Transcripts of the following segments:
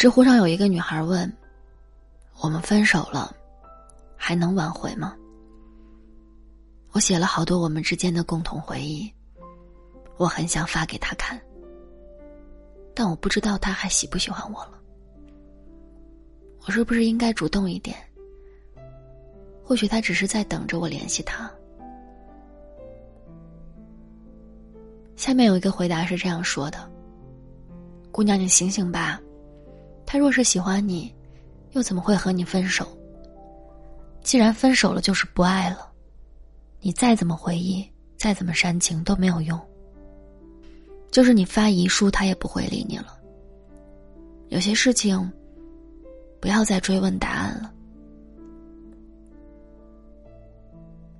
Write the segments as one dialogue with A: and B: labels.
A: 知乎上有一个女孩问：“我们分手了，还能挽回吗？”我写了好多我们之间的共同回忆，我很想发给他看，但我不知道他还喜不喜欢我了。我是不是应该主动一点？或许他只是在等着我联系他。下面有一个回答是这样说的：“姑娘，你醒醒吧。”他若是喜欢你，又怎么会和你分手？既然分手了，就是不爱了。你再怎么回忆，再怎么煽情都没有用。就是你发遗书，他也不会理你了。有些事情，不要再追问答案了。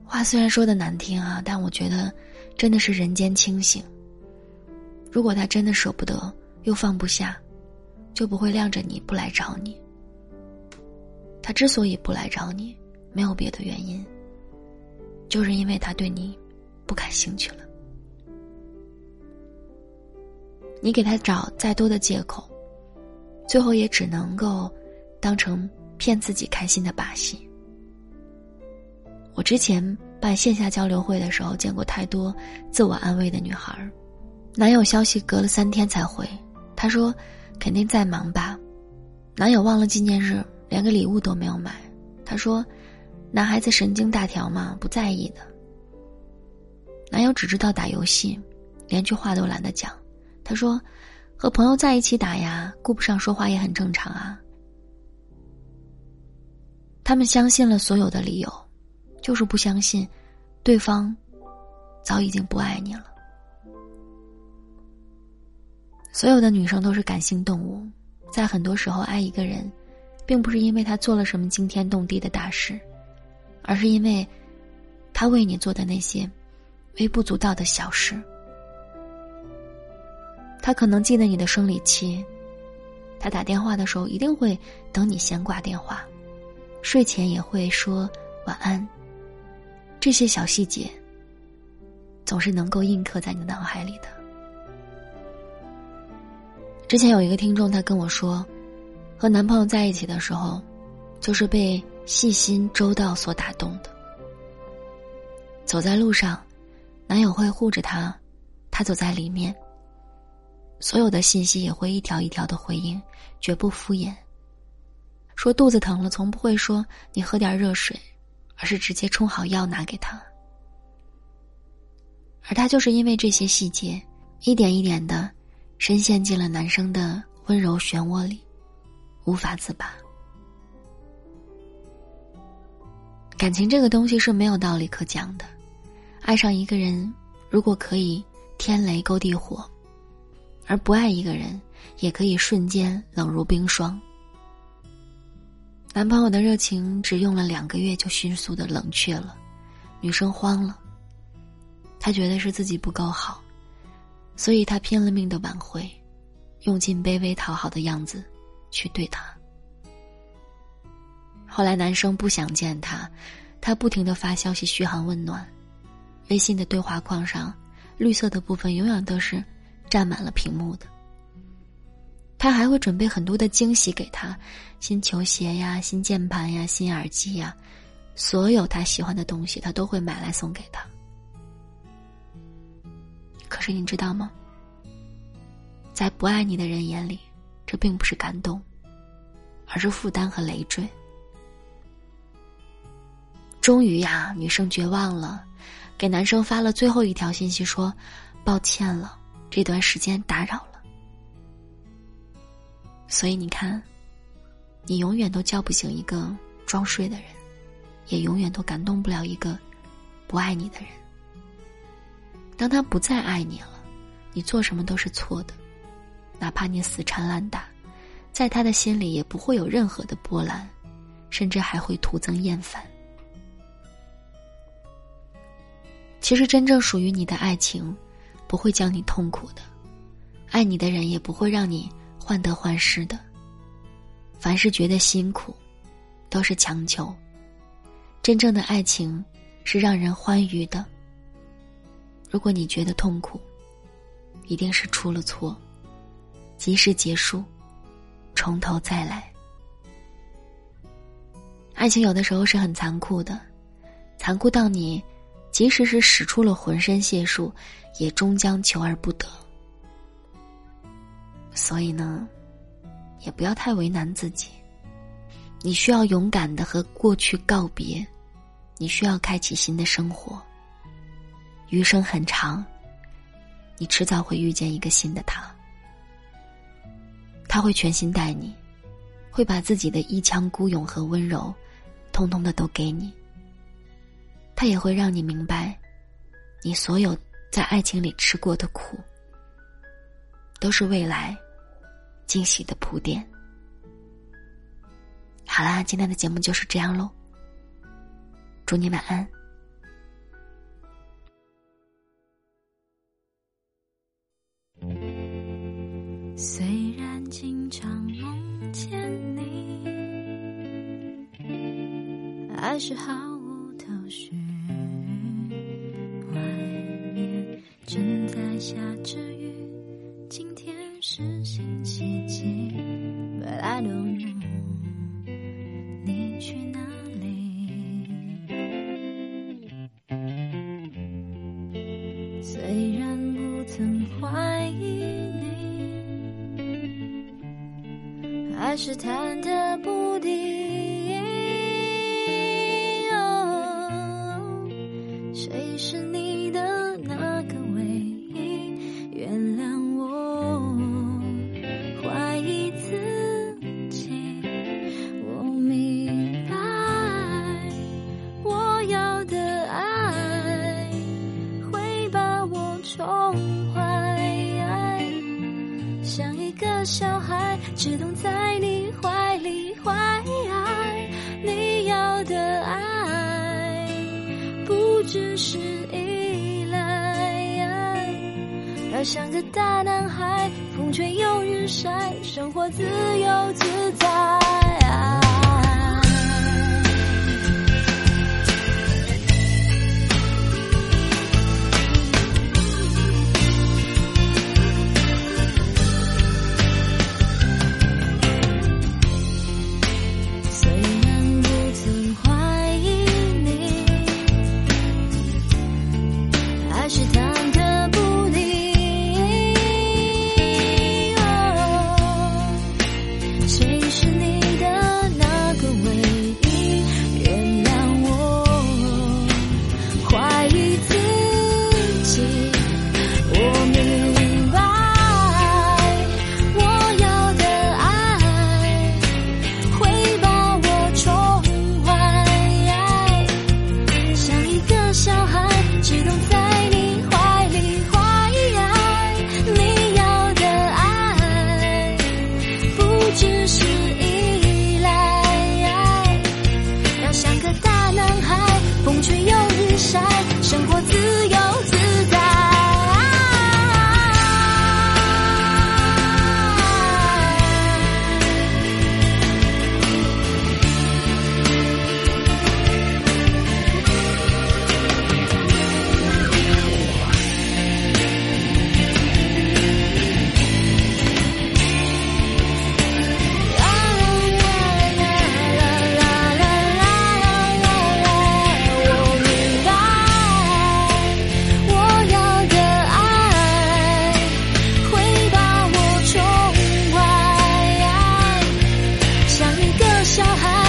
A: 话虽然说的难听啊，但我觉得真的是人间清醒。如果他真的舍不得，又放不下。就不会晾着你不来找你。他之所以不来找你，没有别的原因，就是因为他对你不感兴趣了。你给他找再多的借口，最后也只能够当成骗自己开心的把戏。我之前办线下交流会的时候，见过太多自我安慰的女孩儿，男友消息隔了三天才回，他说。肯定在忙吧，男友忘了纪念日，连个礼物都没有买。他说：“男孩子神经大条嘛，不在意的。”男友只知道打游戏，连句话都懒得讲。他说：“和朋友在一起打呀，顾不上说话也很正常啊。”他们相信了所有的理由，就是不相信，对方早已经不爱你了。所有的女生都是感性动物，在很多时候爱一个人，并不是因为他做了什么惊天动地的大事，而是因为，他为你做的那些微不足道的小事。他可能记得你的生理期，他打电话的时候一定会等你先挂电话，睡前也会说晚安。这些小细节，总是能够印刻在你脑海里的。之前有一个听众，他跟我说，和男朋友在一起的时候，就是被细心周到所打动的。走在路上，男友会护着她，她走在里面。所有的信息也会一条一条的回应，绝不敷衍。说肚子疼了，从不会说你喝点热水，而是直接冲好药拿给他。而他就是因为这些细节，一点一点的。深陷进了男生的温柔漩涡里，无法自拔。感情这个东西是没有道理可讲的，爱上一个人，如果可以天雷勾地火，而不爱一个人，也可以瞬间冷如冰霜。男朋友的热情只用了两个月就迅速的冷却了，女生慌了，她觉得是自己不够好。所以他拼了命的挽回，用尽卑微讨好的样子去对他。后来男生不想见他，他不停的发消息嘘寒问暖，微信的对话框上，绿色的部分永远都是占满了屏幕的。他还会准备很多的惊喜给他，新球鞋呀，新键盘呀，新耳机呀，所有他喜欢的东西，他都会买来送给他。可是你知道吗？在不爱你的人眼里，这并不是感动，而是负担和累赘。终于呀，女生绝望了，给男生发了最后一条信息，说：“抱歉了，这段时间打扰了。”所以你看，你永远都叫不醒一个装睡的人，也永远都感动不了一个不爱你的人。当他不再爱你了，你做什么都是错的，哪怕你死缠烂打，在他的心里也不会有任何的波澜，甚至还会徒增厌烦。其实，真正属于你的爱情，不会将你痛苦的，爱你的人也不会让你患得患失的。凡是觉得辛苦，都是强求。真正的爱情，是让人欢愉的。如果你觉得痛苦，一定是出了错，及时结束，从头再来。爱情有的时候是很残酷的，残酷到你，即使是使出了浑身解数，也终将求而不得。所以呢，也不要太为难自己。你需要勇敢的和过去告别，你需要开启新的生活。余生很长，你迟早会遇见一个新的他。他会全心待你，会把自己的一腔孤勇和温柔，通通的都给你。他也会让你明白，你所有在爱情里吃过的苦，都是未来惊喜的铺垫。好啦，今天的节目就是这样喽。祝你晚安。
B: 虽然经常梦见你，还是毫无头绪。外面正在下着雨，是忐忑我像个大男孩，风吹又日晒，生活自由自在。啊小孩，